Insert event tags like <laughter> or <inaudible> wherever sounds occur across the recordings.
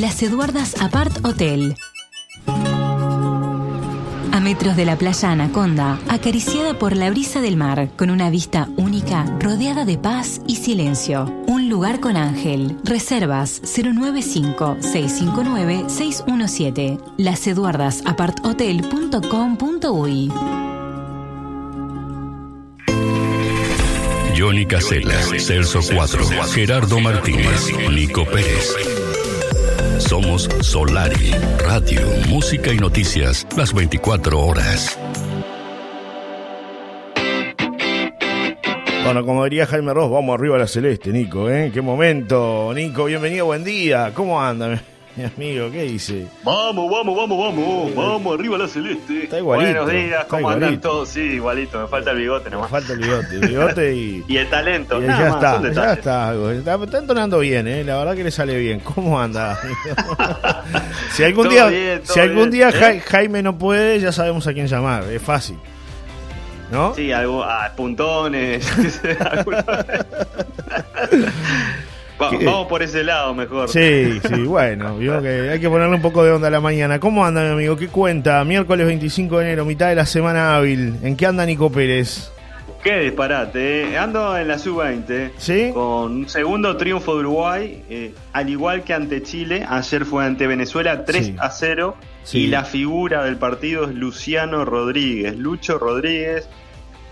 Las Eduardas Apart Hotel. A metros de la playa Anaconda, acariciada por la brisa del mar, con una vista única, rodeada de paz y silencio. Un lugar con ángel. Reservas 095-659-617. Laseduardasaparthotel.com.uy Johnny Casella, Celso 4, Gerardo Martínez, Nico Pérez. Somos Solari, radio, música y noticias las 24 horas. Bueno, como diría Jaime Ross, vamos arriba a la celeste, Nico, ¿eh? Qué momento, Nico, bienvenido, buen día. ¿Cómo anda, mi <laughs> amigo? ¿Qué dice? Vamos, vamos, vamos, vamos, vamos arriba la celeste. Está igualito. Buenos días, ¿cómo andan todos? Sí, igualito, me falta el bigote Me nomás. falta el bigote, el bigote y... <laughs> Y el talento, y nada ya más, está, son ya está, está, está entonando bien, ¿eh? la verdad que le sale bien. ¿Cómo anda? <laughs> si algún Todo día, bien, si algún bien, día ¿eh? Ja- Jaime no puede, ya sabemos a quién llamar, es fácil. ¿No? Sí, algo, ah, puntones. Va- ¿Qué? Vamos por ese lado mejor. Sí, sí, bueno, <laughs> vio que hay que ponerle un poco de onda a la mañana. ¿Cómo anda, mi amigo? ¿Qué cuenta? Miércoles 25 de enero, mitad de la semana hábil. ¿En qué anda Nico Pérez? Qué disparate, eh. ando en la sub-20 ¿Sí? con un segundo triunfo de Uruguay, eh, al igual que ante Chile, ayer fue ante Venezuela 3 Sí. a 0 Sí. y la figura del partido es Luciano Rodríguez, Lucho Rodríguez,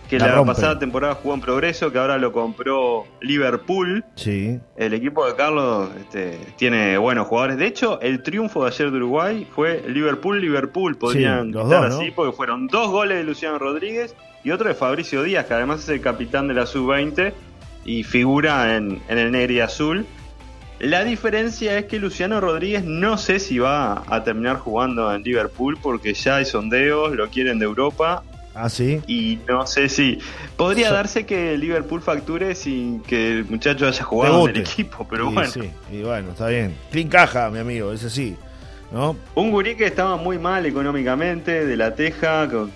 que La pasada temporada jugó en Progreso, que ahora lo compró Liverpool. Sí. El equipo de Carlos este, tiene buenos jugadores. De hecho, el triunfo de ayer de Uruguay fue Liverpool-Liverpool. Podrían Sí, dos, así, ¿no? porque fueron dos goles de Luciano Rodríguez y otro de Fabricio Díaz, que además es el capitán de la sub-20 y figura en, en el negro y azul. La diferencia es que Luciano Rodríguez no sé si va a terminar jugando en Liverpool porque ya hay sondeos, lo quieren de Europa Ah, sí. y no sé si podría So- darse que Liverpool facture sin que el muchacho haya jugado en el equipo, pero Y bueno. sí, y bueno, está bien. Clean caja, mi amigo, es así. ¿No? Un gurí que estaba muy mal económicamente, de la teja, con,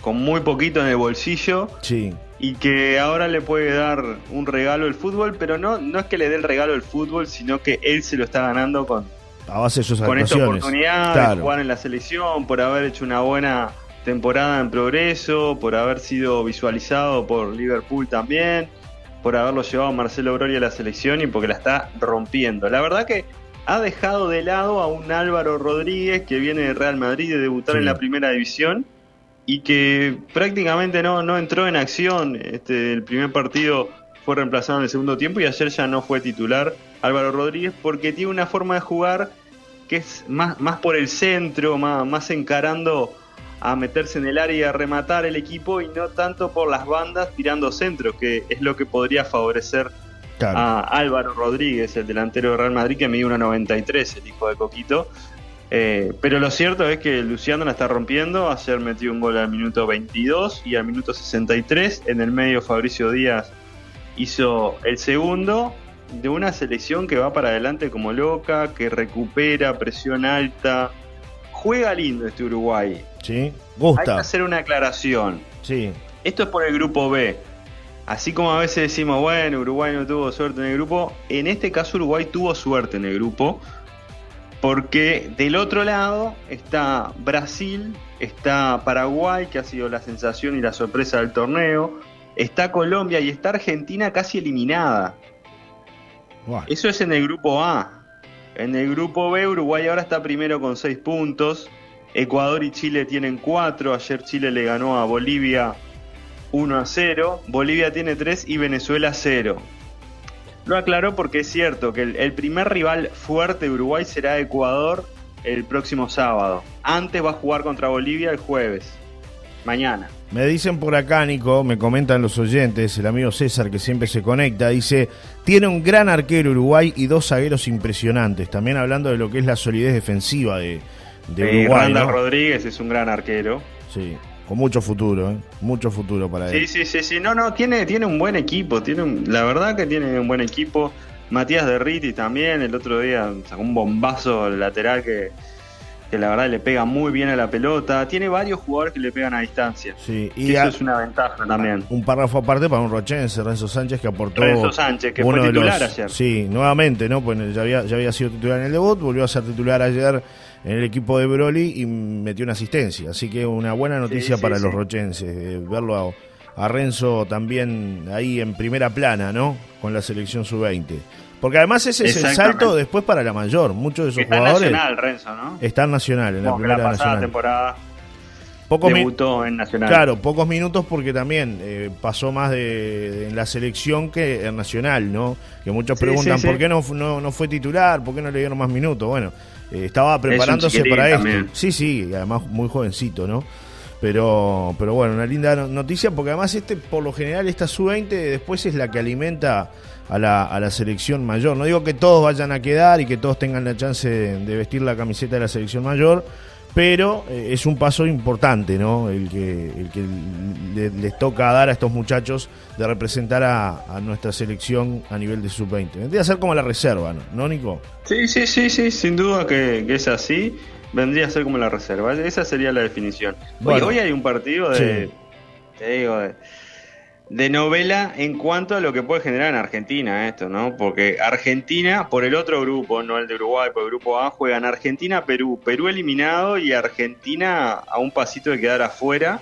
con muy poquito en el bolsillo Sí. y que ahora le puede dar un regalo el fútbol, pero no, no es que le dé el regalo el fútbol, sino que él se lo está ganando con, A base de sus con esta oportunidad de jugar en la selección, por haber hecho una buena temporada en progreso, por haber sido visualizado por Liverpool también, por haberlo llevado a Marcelo Broli a la selección y porque la está rompiendo. La verdad que ha dejado de lado a un Álvaro Rodríguez que viene de Real Madrid de debutar Sí. en la primera división y que prácticamente no, no entró en acción. Este, el primer partido fue reemplazado en el segundo tiempo y ayer ya no fue titular Álvaro Rodríguez porque tiene una forma de jugar que es más, más por el centro, más, más encarando a meterse en el área y a rematar el equipo y no tanto por las bandas tirando centro, que es lo que podría favorecer Claro. a Álvaro Rodríguez, el delantero de Real Madrid, que mide 1.93, el hijo de Coquito. Eh, pero lo cierto es que Luciano la está rompiendo. Ayer metió un gol al minuto 22 y al minuto 63. En el medio, Fabricio Díaz hizo el segundo de una selección que va para adelante como loca, que recupera presión alta. Juega lindo este Uruguay. Sí. Hay que Gusta. hacer una aclaración. Sí. Esto es por el grupo B. Así como a veces decimos, bueno, Uruguay no tuvo suerte en el grupo, en este caso Uruguay tuvo suerte en el grupo, porque del otro lado está Brasil, está Paraguay, que ha sido la sensación y la sorpresa del torneo, está Colombia y está Argentina casi eliminada. Eso es en el grupo A. En el grupo B, Uruguay ahora está primero con 6 puntos. Ecuador y Chile tienen 4. Ayer Chile le ganó a Bolivia 1 a 0. Bolivia tiene 3 y Venezuela 0. Lo aclaró porque es cierto que el, el primer rival fuerte de Uruguay será Ecuador el próximo sábado. Antes va a jugar contra Bolivia el jueves. Mañana. Me dicen por acá, Nico, me comentan los oyentes, el amigo César que siempre se conecta, dice, tiene un gran arquero Uruguay y dos zagueros impresionantes. También hablando de lo que es la solidez defensiva de, de Uruguay. Randall ¿no? Rodríguez es un gran arquero. Sí, con mucho futuro, ¿eh? Mucho futuro para Sí, él. sí, sí, sí. No, no, tiene, tiene un buen equipo. Tiene un- la verdad que tiene un buen equipo. Matías Derriti también. El otro día sacó un bombazo lateral que que la verdad le pega muy bien a la pelota. Tiene varios jugadores que le pegan a distancia. Sí, y eso es una ventaja también. Un párrafo aparte para un rochense, Renzo Sánchez, que aportó. Renzo Sánchez, que fue titular ayer. Sí, nuevamente, ¿no? Pues ya había, ya había sido titular en el debut, volvió a ser titular ayer en el equipo de Broly y metió una asistencia. Así que una buena noticia para los rochenses, verlo a, a Renzo también ahí en primera plana, ¿no? Con la selección sub-20. Porque además ese es el salto después para la mayor. Muchos de esos está jugadores. nacional, Renzo, ¿no? Están nacional, en la primera la pasada temporada. Pocos debutó en Nacional. Claro, pocos minutos porque también eh, pasó más de, en la selección que en Nacional, ¿no? Que muchos preguntan por qué no, no, fue titular, por qué no le dieron más minutos. Bueno, eh, estaba preparándose para esto. Sí, sí, además muy jovencito, ¿no? Pero, pero bueno, una linda noticia porque además este, por lo general, esta sub-20 después es la que alimenta a la, a la selección mayor. No digo que todos vayan a quedar y que todos tengan la chance de, vestir la camiseta de la selección mayor, pero eh, es un paso importante, ¿no? El que, el que les toca dar a estos muchachos de representar a, nuestra selección a nivel de sub-20. Vendría a ser como la reserva, ¿no, Nico? Sí, sí, sí, sí, sin duda que, es así. Vendría a ser como la reserva. Esa sería la definición. hoy hay un partido de. Te digo, de de novela en cuanto a lo que puede generar en Argentina esto, ¿no? Porque Argentina, por el otro grupo, no el de Uruguay, por el grupo A, juegan Argentina-Perú, Perú eliminado y Argentina a un pasito de quedar afuera.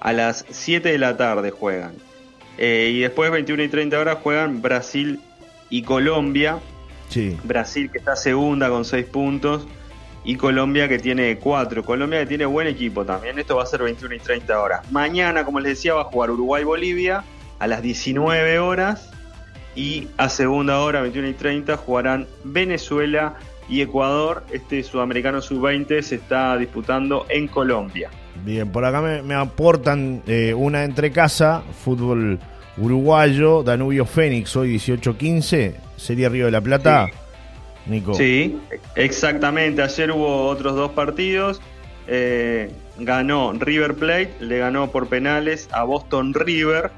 A las 7 de la tarde juegan. Eh, y después, 21 y 30 horas, juegan Brasil y Colombia. Sí. Brasil que está segunda con 6 puntos y Colombia que tiene 4. Colombia que tiene buen equipo también. Esto va a ser 21 y 30 horas. Mañana, como les decía, va a jugar Uruguay-Bolivia a las 19 horas. Y a segunda hora, 21 y 30, jugarán Venezuela y Ecuador. Este sudamericano sub-20 se está disputando en Colombia. Bien, por acá me, aportan eh, una entre casa, fútbol uruguayo, Danubio Fénix, hoy 18-15, Sería Río de la Plata. Nico. Sí, exactamente. Ayer hubo otros dos partidos. Eh, ganó River Plate, le ganó por penales a Boston River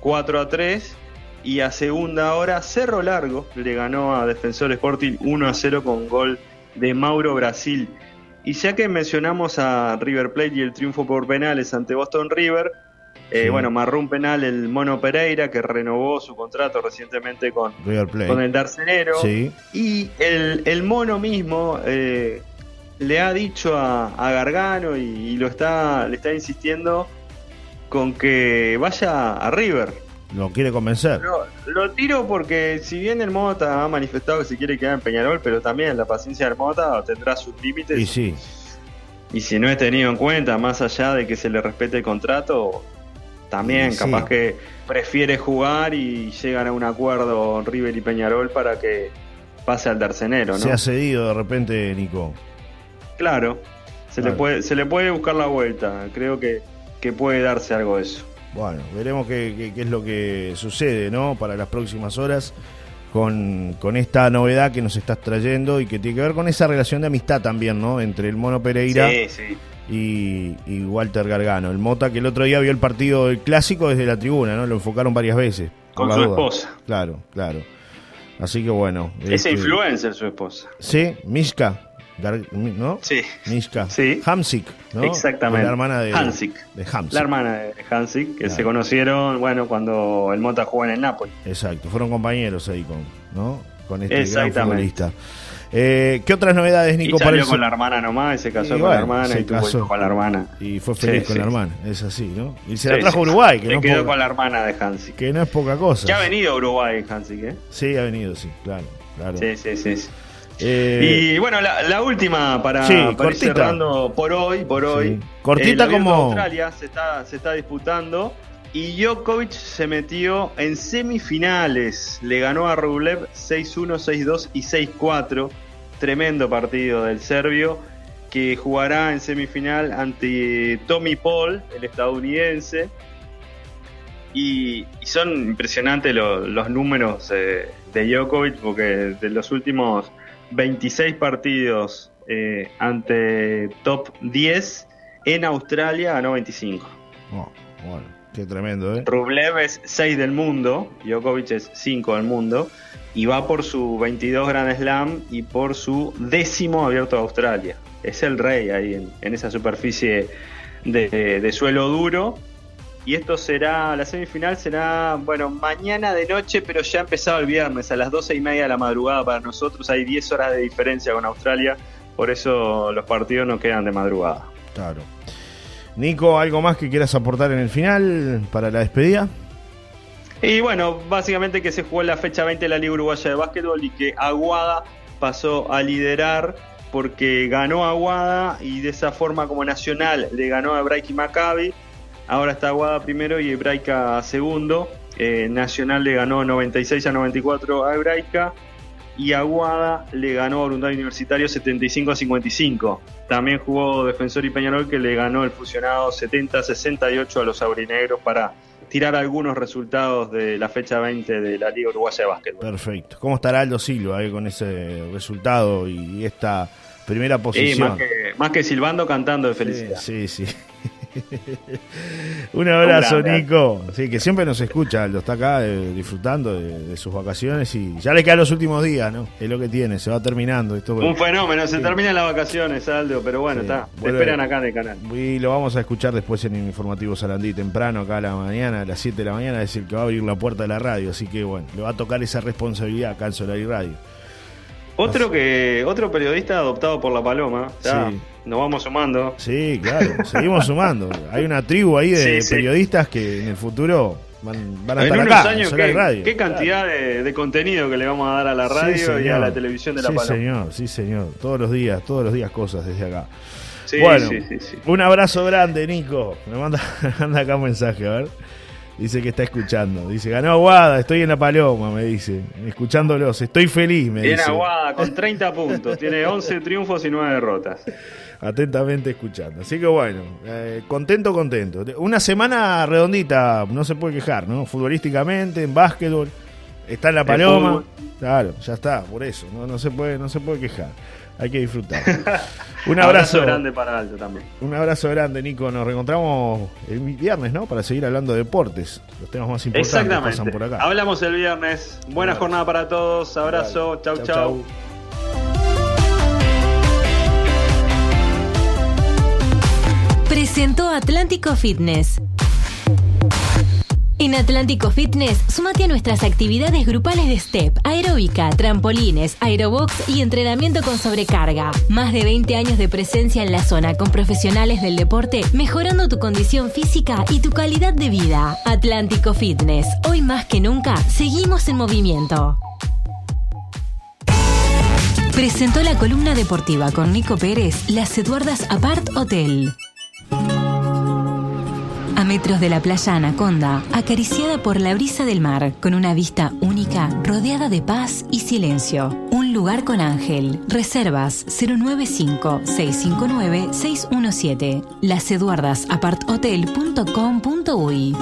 4 a 3. Y a segunda hora Cerro Largo le ganó a Defensor Sporting 1 a 0 con gol de Mauro Brasil. Y ya que mencionamos a River Plate y el triunfo por penales ante Boston River, eh, bueno, marró un penal el Mono Pereira, que renovó su contrato recientemente con, con el Darcenero. Y el, Mono mismo eh, le ha dicho a, Gargano y, lo está, le está insistiendo con que vaya a River. Lo quiere convencer. lo tiro porque si bien el Mota ha manifestado que se quiere quedar en Peñarol, pero también la paciencia del Mota tendrá sus límites. Y sí. Y si no es tenido en cuenta, más allá de que se le respete el contrato, también, capaz que prefiere jugar y llegan a un acuerdo River y Peñarol para que pase al tercenero, ¿no? Se ha cedido de repente, Nico. Claro, se, Le, puede, se le puede buscar la vuelta. Creo que, que puede darse algo de eso. Bueno, veremos qué, qué, es lo que sucede, ¿no? Para las próximas horas con, con, esta novedad que nos estás trayendo y que tiene que ver con esa relación de amistad también, ¿no? Entre el Mono Pereira sí, sí y, Walter Gargano. El Mota que el otro día vio el partido del clásico desde la tribuna, ¿no? Lo enfocaron varias veces. Con su esposa. Claro, claro. Así que bueno. Ese este, influencer su esposa. Sí, Mishka. ¿No? Sí. Mishka. Sí. Hamsik, ¿no? Exactamente. La hermana de Hansik. De Hamsik. La hermana de Hansik, que se conocieron, bueno, cuando el Mota jugó en el Napoli. Exacto, fueron compañeros ahí con, ¿no? Con este gran futbolista. Eh, ¿Qué otras novedades, Nico? Y salió con la hermana nomás, se casó con la hermana y tuvo con la hermana. Y fue feliz con la hermana, es así, ¿no? Y se la trajo a Uruguay. Que se quedó con la hermana de Hansi. Que no es poca cosa. Ya ha venido a Uruguay Hansi, ¿eh? Sí, ha venido, sí, claro. claro. Sí, sí, sí. Eh, y bueno, la, última para, ir cerrando por hoy, por hoy. Cortita eh, como. Australia se está, se está disputando y Djokovic se metió en semifinales. Le ganó a Rublev 6-1, 6-2 y 6-4. Tremendo partido del serbio que jugará en semifinal ante Tommy Paul, el estadounidense. Y, son impresionantes los números de Djokovic porque de los últimos 26 partidos eh, ante top 10 en Australia ganó 25. bueno Qué tremendo, ¿eh? Rublev es 6 del mundo, Djokovic es 5 del mundo, y va por su 22 Grand Slam y por su décimo abierto de Australia. Es el rey ahí en, esa superficie de, suelo duro. Y esto será, la semifinal será, bueno, mañana de noche, pero ya ha empezado el viernes, a las 12 y media de la madrugada para nosotros. Hay 10 horas de diferencia con Australia, por eso los partidos no quedan de madrugada. Claro. Nico, ¿algo más que quieras aportar en el final para la despedida? Y bueno, básicamente que se jugó la fecha 20 de la Liga Uruguaya de Básquetbol y que Aguada pasó a liderar porque ganó Aguada y de esa forma como Nacional le ganó a Hebraica y Maccabi. Ahora está Aguada primero y Hebraica segundo. Eh, Nacional le ganó 96 a 94 a Hebraica y Aguada le ganó a Voluntad Universitario 75 a 55. También jugó Defensor y Peñarol que le ganó el fusionado 70 a 68 a los aurinegros para tirar algunos resultados de la fecha 20 de la Liga Uruguaya de Básquetbol. Perfecto. ¿Cómo estará Aldo Silva con ese resultado y esta primera posición? más, que, silbando, cantando de felicidad. sí. sí. <laughs> Un abrazo, Nico. Sí, que siempre nos escucha, lo está acá eh, disfrutando de, sus vacaciones y ya le quedan los últimos días, ¿no? Es lo que tiene, se va terminando. Esto, Un fenómeno, se terminan las vacaciones, Aldo, pero bueno, está. Te esperan acá en el canal. Y lo vamos a escuchar después en el informativo Sarandí, temprano, acá a la mañana, a las 7 de la mañana, es el que va a abrir la puerta de la radio. Así que bueno, le va a tocar esa responsabilidad acá en Solar y Radio. Otro que otro periodista adoptado por la Paloma, ya nos vamos sumando. Sí, claro, seguimos sumando. Hay una tribu ahí de periodistas que en el futuro van, a estar acá, años, qué, radio. qué cantidad de, contenido que le vamos a dar a la radio y a la televisión de la Paloma. Sí, señor, sí, señor. Todos los días, todos los días cosas desde acá. bueno, un abrazo grande, Nico. Me manda, me <laughs> manda acá un mensaje, a ver. Dice que está escuchando. Dice, ganó Aguada, estoy en la paloma, me dice. Escuchándolos, estoy feliz, me dice. Aguada, con 30 puntos. Tiene 11 triunfos y 9 derrotas. Atentamente escuchando. Así que bueno, eh, contento, contento. Una semana redondita, no se puede quejar, ¿no? Futbolísticamente, en básquetbol. Está en la paloma. Claro, ya está, por eso. No, no, se, puede, no se puede quejar hay que disfrutar. <laughs> Un abrazo, grande para Alto también. Un abrazo grande, Nico. Nos reencontramos el viernes, ¿no? Para seguir hablando de deportes. Los temas más importantes pasan por acá. Hablamos el viernes. Buena jornada para todos. Abrazo. Chau, chau. chau. Presentó Atlántico Fitness en Atlántico Fitness, sumate a nuestras actividades grupales de step, aeróbica, trampolines, aerobox y entrenamiento con sobrecarga. Más de 20 años de presencia en la zona con profesionales del deporte, mejorando tu condición física y tu calidad de vida. Atlántico Fitness, hoy más que nunca, seguimos en movimiento. Presentó la columna deportiva con Nico Pérez, Las Eduardas Apart Hotel metros de la playa Anaconda, acariciada por la brisa del mar, con una vista única, rodeada de paz y silencio. Un lugar con ángel. Reservas 095-659-617. Las Eduardas Aparthotel.com.uy